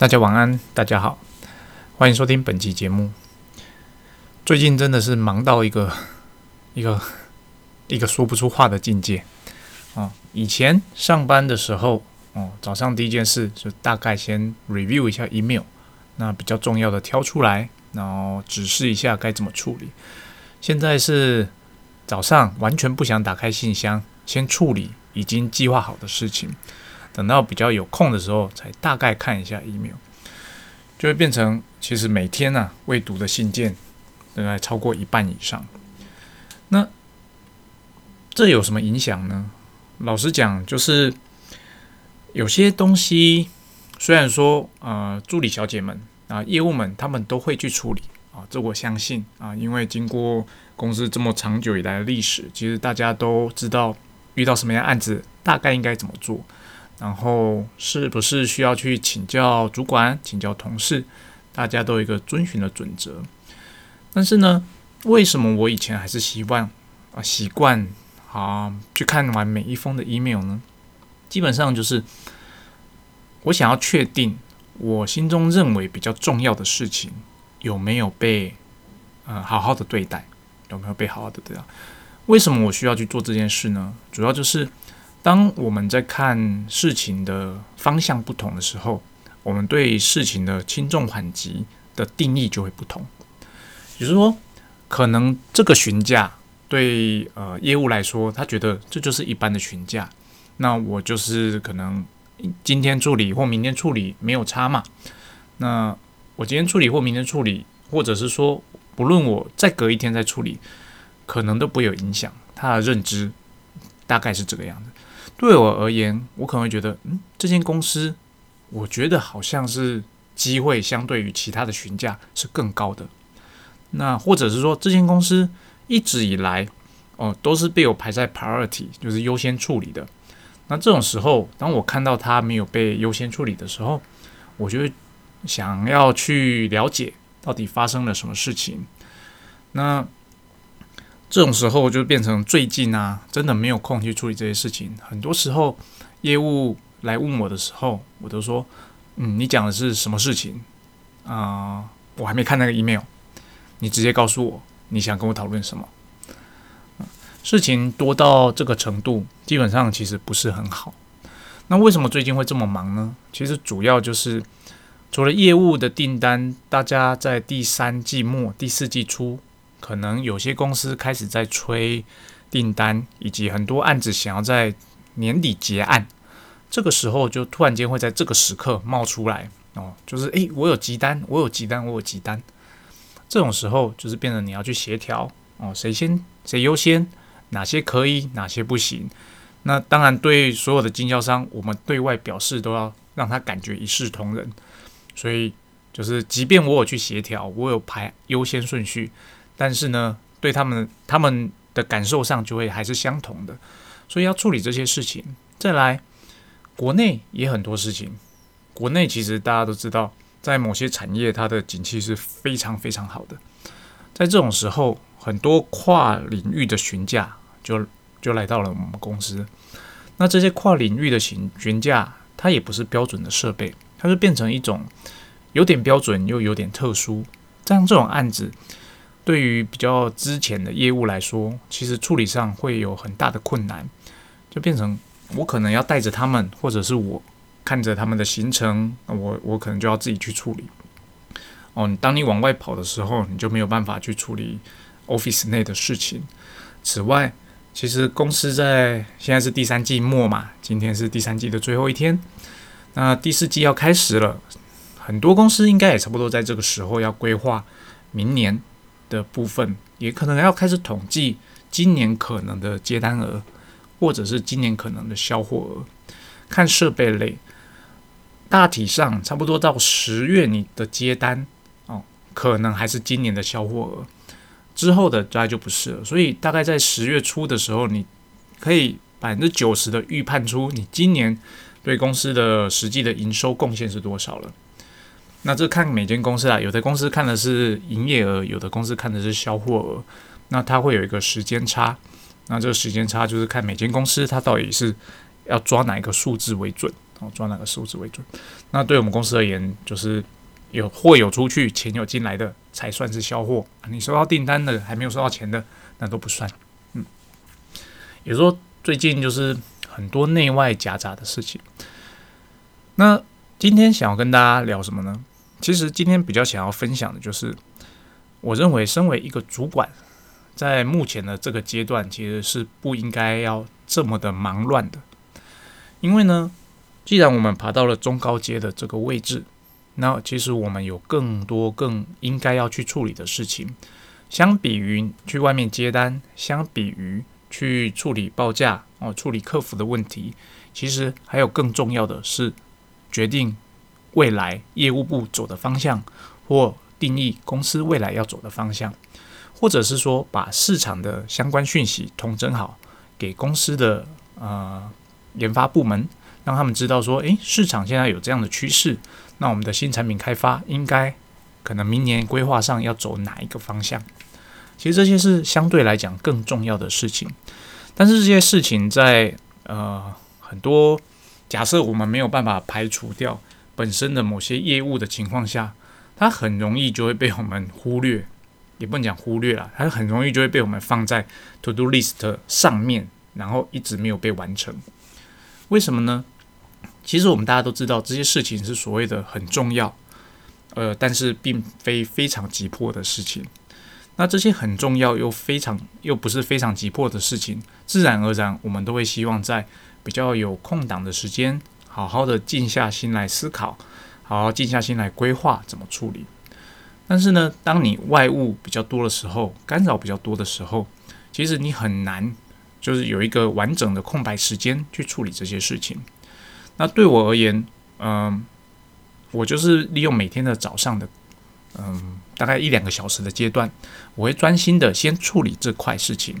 大家晚安，大家好，欢迎收听本期节目。最近真的是忙到一个 一个一个说不出话的境界哦。以前上班的时候，哦，早上第一件事就大概先 review 一下 email，那比较重要的挑出来，然后指示一下该怎么处理。现在是早上完全不想打开信箱，先处理已经计划好的事情。等到比较有空的时候，才大概看一下 email，就会变成其实每天呢未读的信件大概超过一半以上。那这有什么影响呢？老实讲，就是有些东西虽然说呃助理小姐们啊业务们他们都会去处理啊，这我相信啊，因为经过公司这么长久以来的历史，其实大家都知道遇到什么样案子大概应该怎么做。然后是不是需要去请教主管、请教同事？大家都有一个遵循的准则。但是呢，为什么我以前还是习惯啊习惯啊去看完每一封的 email 呢？基本上就是我想要确定我心中认为比较重要的事情有没有被呃好好的对待，有没有被好好的对待？为什么我需要去做这件事呢？主要就是。当我们在看事情的方向不同的时候，我们对事情的轻重缓急的定义就会不同。也就是说，可能这个询价对呃业务来说，他觉得这就是一般的询价，那我就是可能今天处理或明天处理没有差嘛。那我今天处理或明天处理，或者是说不论我再隔一天再处理，可能都不会有影响。他的认知大概是这个样子。对我而言，我可能会觉得，嗯，这间公司，我觉得好像是机会相对于其他的询价是更高的。那或者是说，这间公司一直以来，哦，都是被我排在 priority，就是优先处理的。那这种时候，当我看到它没有被优先处理的时候，我就会想要去了解到底发生了什么事情。那这种时候就变成最近啊，真的没有空去处理这些事情。很多时候，业务来问我的时候，我都说：“嗯，你讲的是什么事情啊？我还没看那个 email，你直接告诉我你想跟我讨论什么。”事情多到这个程度，基本上其实不是很好。那为什么最近会这么忙呢？其实主要就是除了业务的订单，大家在第三季末、第四季初。可能有些公司开始在催订单，以及很多案子想要在年底结案，这个时候就突然间会在这个时刻冒出来哦，就是诶，我有急单，我有急单，我有急单。这种时候就是变成你要去协调哦，谁先谁优先，哪些可以，哪些不行。那当然对所有的经销商，我们对外表示都要让他感觉一视同仁。所以就是，即便我有去协调，我有排优先顺序。但是呢，对他们他们的感受上就会还是相同的，所以要处理这些事情。再来，国内也很多事情。国内其实大家都知道，在某些产业它的景气是非常非常好的。在这种时候，很多跨领域的询价就就来到了我们公司。那这些跨领域的询询价，它也不是标准的设备，它就变成一种有点标准又有点特殊。像这种案子。对于比较之前的业务来说，其实处理上会有很大的困难，就变成我可能要带着他们，或者是我看着他们的行程，我我可能就要自己去处理。哦，当你往外跑的时候，你就没有办法去处理 office 内的事情。此外，其实公司在现在是第三季末嘛，今天是第三季的最后一天，那第四季要开始了，很多公司应该也差不多在这个时候要规划明年。的部分也可能要开始统计今年可能的接单额，或者是今年可能的销货额。看设备类，大体上差不多到十月你的接单哦，可能还是今年的销货额，之后的大概就不是了。所以大概在十月初的时候，你可以百分之九十的预判出你今年对公司的实际的营收贡献是多少了。那这看每间公司啊，有的公司看的是营业额，有的公司看的是销货额，那它会有一个时间差。那这个时间差就是看每间公司它到底是要抓哪一个数字为准哦，抓哪个数字为准。那对我们公司而言，就是有货有出去，钱有进来的才算是销货。你收到订单的还没有收到钱的，那都不算。嗯，也说最近就是很多内外夹杂的事情。那今天想要跟大家聊什么呢？其实今天比较想要分享的就是，我认为身为一个主管，在目前的这个阶段，其实是不应该要这么的忙乱的。因为呢，既然我们爬到了中高阶的这个位置，那其实我们有更多更应该要去处理的事情。相比于去外面接单，相比于去处理报价哦，处理客服的问题，其实还有更重要的是决定。未来业务部走的方向，或定义公司未来要走的方向，或者是说把市场的相关讯息统整好，给公司的呃研发部门，让他们知道说，诶，市场现在有这样的趋势，那我们的新产品开发应该可能明年规划上要走哪一个方向？其实这些是相对来讲更重要的事情，但是这些事情在呃很多假设我们没有办法排除掉。本身的某些业务的情况下，它很容易就会被我们忽略，也不能讲忽略了，它很容易就会被我们放在 to do list 上面，然后一直没有被完成。为什么呢？其实我们大家都知道，这些事情是所谓的很重要，呃，但是并非非常急迫的事情。那这些很重要又非常又不是非常急迫的事情，自然而然我们都会希望在比较有空档的时间。好好的静下心来思考，好好静下心来规划怎么处理。但是呢，当你外物比较多的时候，干扰比较多的时候，其实你很难就是有一个完整的空白时间去处理这些事情。那对我而言，嗯，我就是利用每天的早上的，嗯，大概一两个小时的阶段，我会专心的先处理这块事情，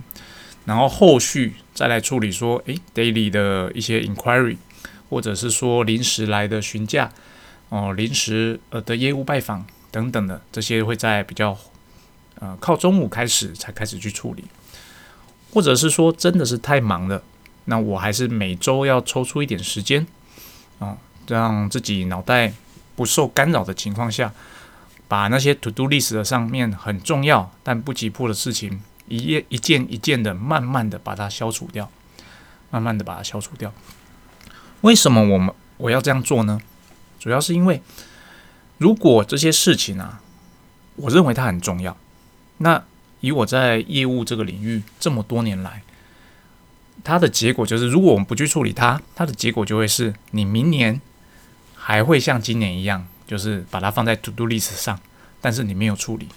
然后后续再来处理说，诶 d a i l y 的一些 inquiry。或者是说临时来的询价，哦，临时呃的业务拜访等等的这些，会在比较呃靠中午开始才开始去处理，或者是说真的是太忙了，那我还是每周要抽出一点时间，啊，让自己脑袋不受干扰的情况下，把那些 to do list 的上面很重要但不急迫的事情，一页一件一件的慢慢的把它消除掉，慢慢的把它消除掉。为什么我们我要这样做呢？主要是因为，如果这些事情啊，我认为它很重要，那以我在业务这个领域这么多年来，它的结果就是，如果我们不去处理它，它的结果就会是你明年还会像今年一样，就是把它放在 to do list 上，但是你没有处理。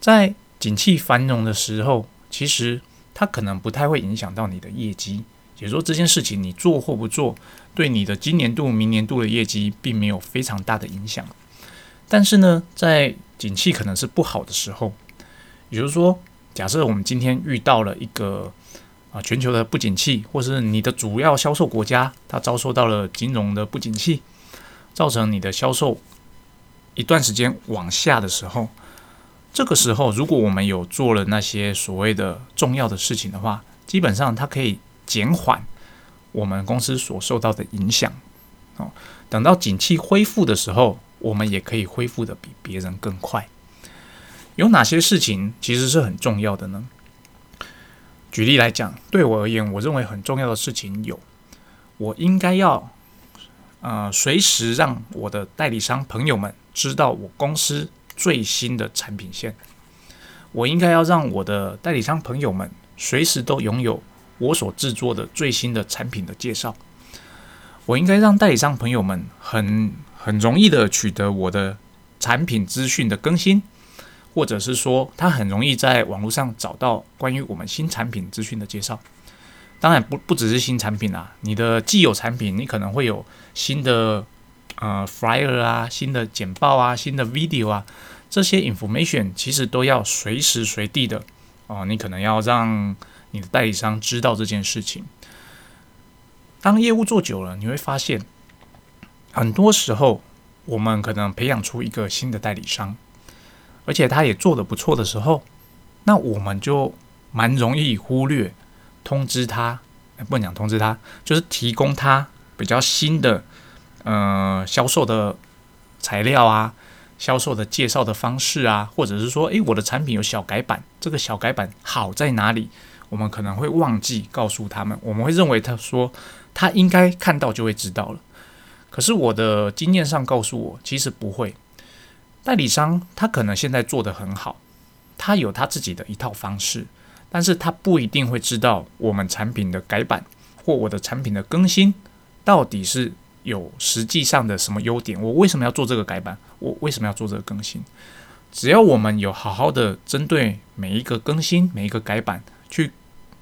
在景气繁荣的时候，其实它可能不太会影响到你的业绩。也说这件事情你做或不做，对你的今年度、明年度的业绩并没有非常大的影响。但是呢，在景气可能是不好的时候，也就是说，假设我们今天遇到了一个啊全球的不景气，或是你的主要销售国家它遭受到了金融的不景气，造成你的销售一段时间往下的时候，这个时候如果我们有做了那些所谓的重要的事情的话，基本上它可以。减缓我们公司所受到的影响，哦，等到景气恢复的时候，我们也可以恢复的比别人更快。有哪些事情其实是很重要的呢？举例来讲，对我而言，我认为很重要的事情有：我应该要呃随时让我的代理商朋友们知道我公司最新的产品线；我应该要让我的代理商朋友们随时都拥有。我所制作的最新的产品的介绍，我应该让代理商朋友们很很容易的取得我的产品资讯的更新，或者是说他很容易在网络上找到关于我们新产品资讯的介绍。当然不不只是新产品啊，你的既有产品，你可能会有新的呃 flyer 啊、新的简报啊、新的 video 啊，这些 information 其实都要随时随地的哦，你可能要让。你的代理商知道这件事情。当业务做久了，你会发现，很多时候我们可能培养出一个新的代理商，而且他也做得不错的时候，那我们就蛮容易忽略通知他，不能讲通知他，就是提供他比较新的呃销售的材料啊，销售的介绍的方式啊，或者是说，诶，我的产品有小改版，这个小改版好在哪里？我们可能会忘记告诉他们，我们会认为他说他应该看到就会知道了。可是我的经验上告诉我，其实不会。代理商他可能现在做得很好，他有他自己的一套方式，但是他不一定会知道我们产品的改版或我的产品的更新到底是有实际上的什么优点。我为什么要做这个改版？我为什么要做这个更新？只要我们有好好的针对每一个更新、每一个改版去，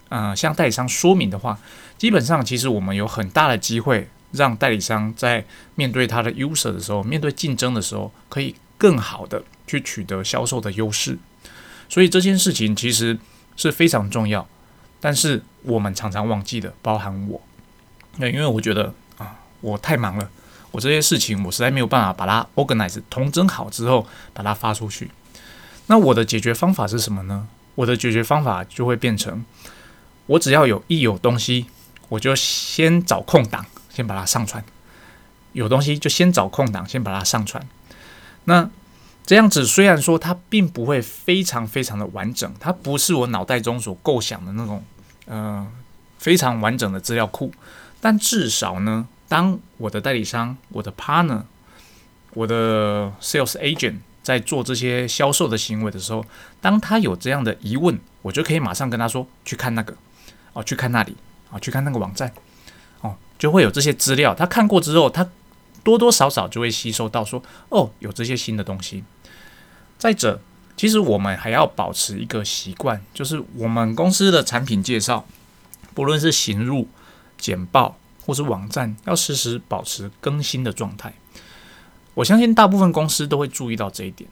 呃，向代理商说明的话，基本上其实我们有很大的机会让代理商在面对他的 user 的时候，面对竞争的时候，可以更好的去取得销售的优势。所以这件事情其实是非常重要，但是我们常常忘记的，包含我，那因为我觉得啊，我太忙了。我这些事情，我实在没有办法把它 organize 同整好之后，把它发出去。那我的解决方法是什么呢？我的解决方法就会变成，我只要有一有东西，我就先找空档，先把它上传。有东西就先找空档，先把它上传。那这样子虽然说它并不会非常非常的完整，它不是我脑袋中所构想的那种，呃，非常完整的资料库，但至少呢。当我的代理商、我的 partner、我的 sales agent 在做这些销售的行为的时候，当他有这样的疑问，我就可以马上跟他说：“去看那个，哦，去看那里，啊，去看那个网站，哦，就会有这些资料。他看过之后，他多多少少就会吸收到说：哦，有这些新的东西。再者，其实我们还要保持一个习惯，就是我们公司的产品介绍，不论是行入简报。或是网站要时时保持更新的状态，我相信大部分公司都会注意到这一点。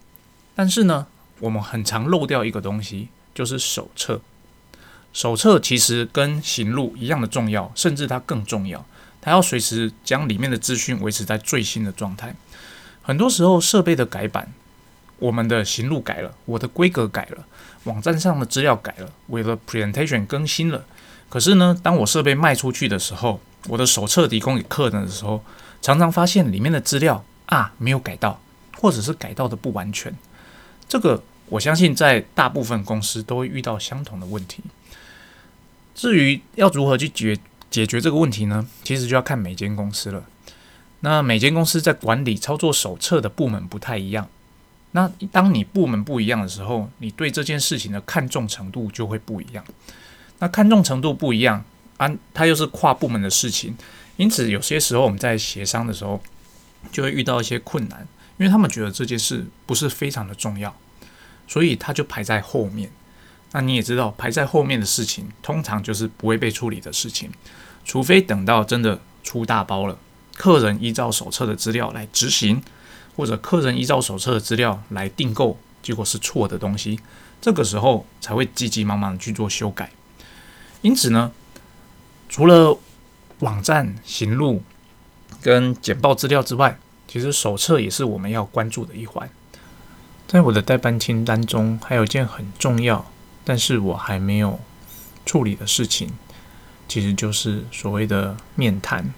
但是呢，我们很常漏掉一个东西，就是手册。手册其实跟行路一样的重要，甚至它更重要。它要随时将里面的资讯维持在最新的状态。很多时候设备的改版，我们的行路改了，我的规格改了，网站上的资料改了，我的 presentation 更新了。可是呢，当我设备卖出去的时候，我的手册提供给客人的时候，常常发现里面的资料啊没有改到，或者是改到的不完全。这个我相信在大部分公司都会遇到相同的问题。至于要如何去解解决这个问题呢？其实就要看每间公司了。那每间公司在管理操作手册的部门不太一样。那当你部门不一样的时候，你对这件事情的看重程度就会不一样。那看重程度不一样。啊，它又是跨部门的事情，因此有些时候我们在协商的时候就会遇到一些困难，因为他们觉得这件事不是非常的重要，所以他就排在后面。那你也知道，排在后面的事情通常就是不会被处理的事情，除非等到真的出大包了，客人依照手册的资料来执行，或者客人依照手册的资料来订购，结果是错的东西，这个时候才会急急忙忙去做修改。因此呢。除了网站行路跟简报资料之外，其实手册也是我们要关注的一环。在我的代办清单中，还有一件很重要，但是我还没有处理的事情，其实就是所谓的面谈。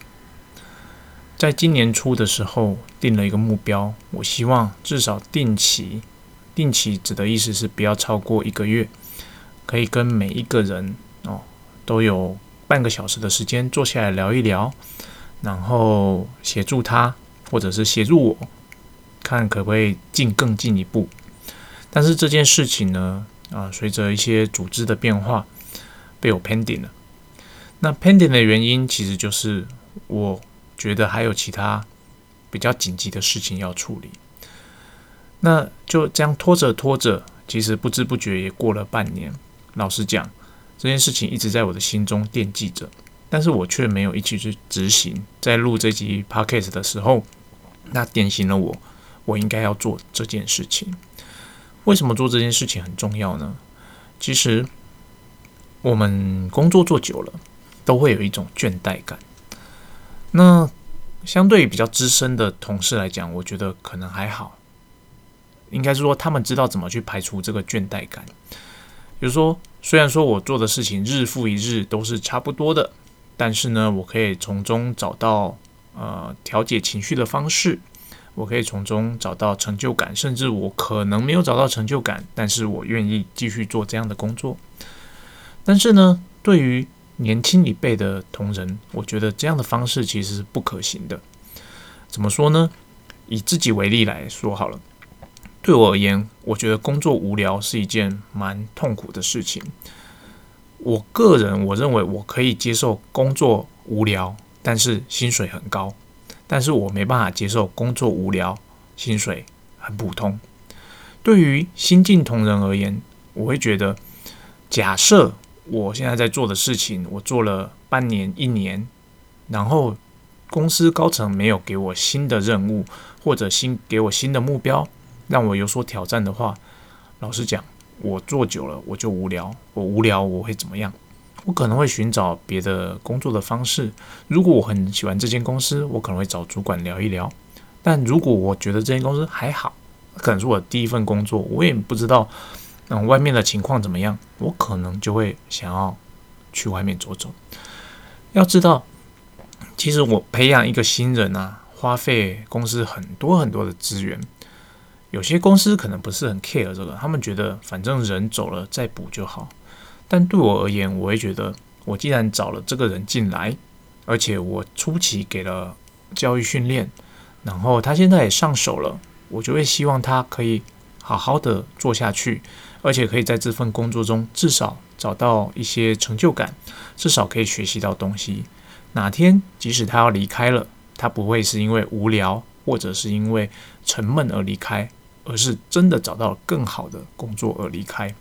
在今年初的时候定了一个目标，我希望至少定期，定期指的意思是不要超过一个月，可以跟每一个人哦都有。半个小时的时间坐下来聊一聊，然后协助他，或者是协助我，看可不可以进更进一步。但是这件事情呢，啊，随着一些组织的变化，被我 pending 了。那 pending 的原因，其实就是我觉得还有其他比较紧急的事情要处理。那就这样拖着拖着，其实不知不觉也过了半年。老实讲。这件事情一直在我的心中惦记着，但是我却没有一起去执行。在录这集 podcast 的时候，那点醒了我，我应该要做这件事情。为什么做这件事情很重要呢？其实我们工作做久了，都会有一种倦怠感。那相对于比较资深的同事来讲，我觉得可能还好，应该是说他们知道怎么去排除这个倦怠感。比如说，虽然说我做的事情日复一日都是差不多的，但是呢，我可以从中找到呃调节情绪的方式，我可以从中找到成就感，甚至我可能没有找到成就感，但是我愿意继续做这样的工作。但是呢，对于年轻一辈的同仁，我觉得这样的方式其实是不可行的。怎么说呢？以自己为例来说好了。对我而言，我觉得工作无聊是一件蛮痛苦的事情。我个人我认为我可以接受工作无聊，但是薪水很高。但是我没办法接受工作无聊，薪水很普通。对于新进同仁而言，我会觉得，假设我现在在做的事情，我做了半年、一年，然后公司高层没有给我新的任务，或者新给我新的目标。让我有所挑战的话，老实讲，我做久了我就无聊。我无聊我会怎么样？我可能会寻找别的工作的方式。如果我很喜欢这间公司，我可能会找主管聊一聊。但如果我觉得这间公司还好，可能是我第一份工作，我也不知道嗯外面的情况怎么样，我可能就会想要去外面走走。要知道，其实我培养一个新人啊，花费公司很多很多的资源。有些公司可能不是很 care 这个，他们觉得反正人走了再补就好。但对我而言，我会觉得，我既然找了这个人进来，而且我初期给了教育训练，然后他现在也上手了，我就会希望他可以好好的做下去，而且可以在这份工作中至少找到一些成就感，至少可以学习到东西。哪天即使他要离开了，他不会是因为无聊或者是因为沉闷而离开。而是真的找到更好的工作而离开，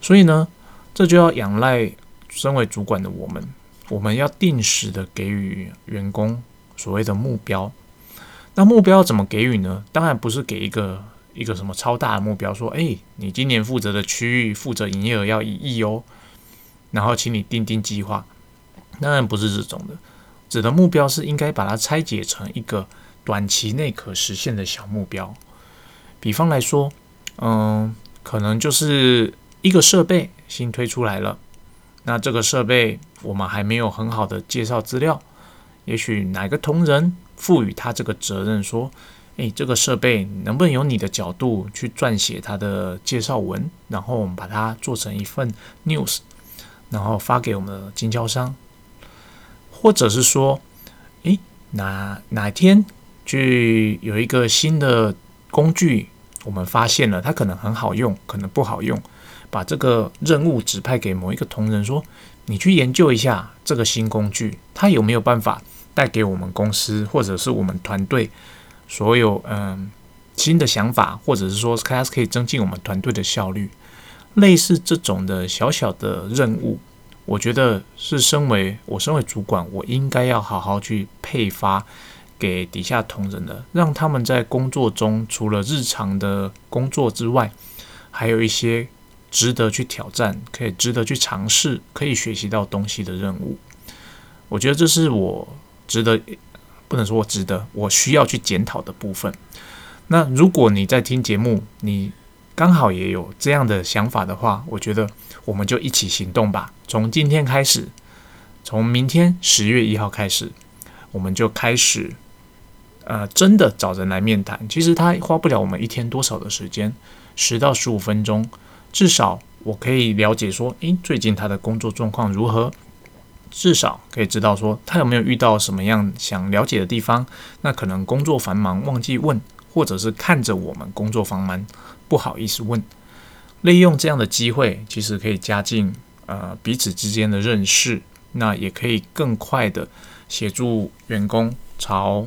所以呢，这就要仰赖身为主管的我们，我们要定时的给予员工所谓的目标。那目标怎么给予呢？当然不是给一个一个什么超大的目标，说，哎，你今年负责的区域负责营业额要一亿哦，然后请你定定计划。当然不是这种的，指的目标是应该把它拆解成一个短期内可实现的小目标。比方来说，嗯，可能就是一个设备新推出来了，那这个设备我们还没有很好的介绍资料，也许哪个同仁赋予他这个责任，说，诶，这个设备能不能由你的角度去撰写它的介绍文，然后我们把它做成一份 news，然后发给我们的经销商，或者是说，诶，哪哪天去有一个新的工具。我们发现了，它可能很好用，可能不好用。把这个任务指派给某一个同仁，说：“你去研究一下这个新工具，它有没有办法带给我们公司或者是我们团队所有嗯新的想法，或者是说它可以增进我们团队的效率。”类似这种的小小的任务，我觉得是身为我身为主管，我应该要好好去配发。给底下同仁的，让他们在工作中除了日常的工作之外，还有一些值得去挑战、可以值得去尝试、可以学习到东西的任务。我觉得这是我值得，不能说我值得，我需要去检讨的部分。那如果你在听节目，你刚好也有这样的想法的话，我觉得我们就一起行动吧。从今天开始，从明天十月一号开始，我们就开始。呃，真的找人来面谈，其实他花不了我们一天多少的时间，十到十五分钟，至少我可以了解说，诶，最近他的工作状况如何？至少可以知道说，他有没有遇到什么样想了解的地方？那可能工作繁忙忘记问，或者是看着我们工作繁忙不好意思问。利用这样的机会，其实可以加进呃彼此之间的认识，那也可以更快的协助员工朝。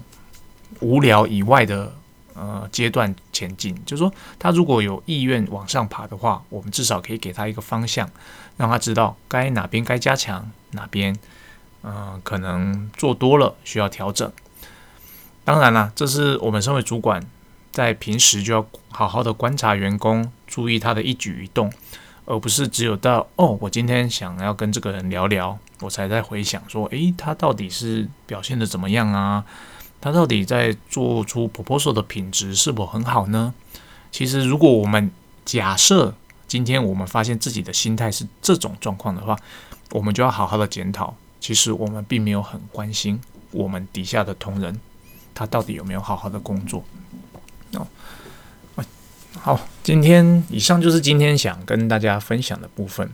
无聊以外的呃阶段前进，就是说，他如果有意愿往上爬的话，我们至少可以给他一个方向，让他知道该哪边该加强，哪边嗯可能做多了需要调整。当然啦，这是我们身为主管在平时就要好好的观察员工，注意他的一举一动，而不是只有到哦，我今天想要跟这个人聊聊，我才在回想说，诶，他到底是表现的怎么样啊？他到底在做出 proposal 的品质是否很好呢？其实，如果我们假设今天我们发现自己的心态是这种状况的话，我们就要好好的检讨。其实我们并没有很关心我们底下的同仁，他到底有没有好好的工作？哦，好，今天以上就是今天想跟大家分享的部分。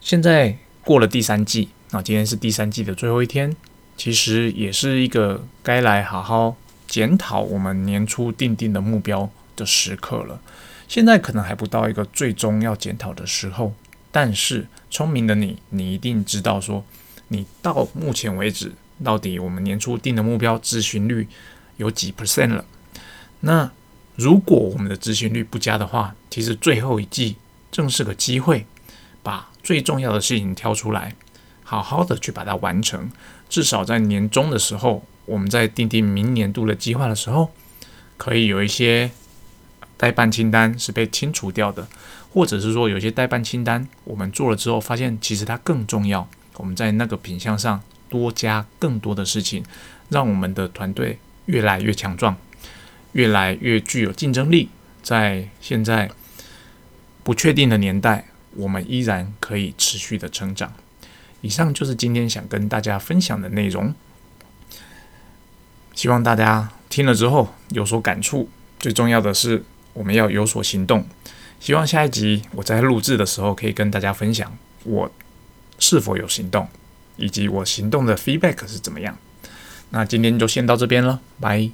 现在过了第三季，啊，今天是第三季的最后一天，其实也是一个该来好好检讨我们年初定定的目标的时刻了。现在可能还不到一个最终要检讨的时候，但是聪明的你，你一定知道说，你到目前为止，到底我们年初定的目标执行率有几 percent 了？那如果我们的执行率不佳的话，其实最后一季正是个机会，把最重要的事情挑出来，好好的去把它完成。至少在年终的时候，我们在定定明年度的计划的时候，可以有一些。代办清单是被清除掉的，或者是说有些代办清单我们做了之后，发现其实它更重要。我们在那个品项上多加更多的事情，让我们的团队越来越强壮，越来越具有竞争力。在现在不确定的年代，我们依然可以持续的成长。以上就是今天想跟大家分享的内容，希望大家听了之后有所感触。最重要的是。我们要有所行动，希望下一集我在录制的时候可以跟大家分享我是否有行动，以及我行动的 feedback 是怎么样。那今天就先到这边了，拜。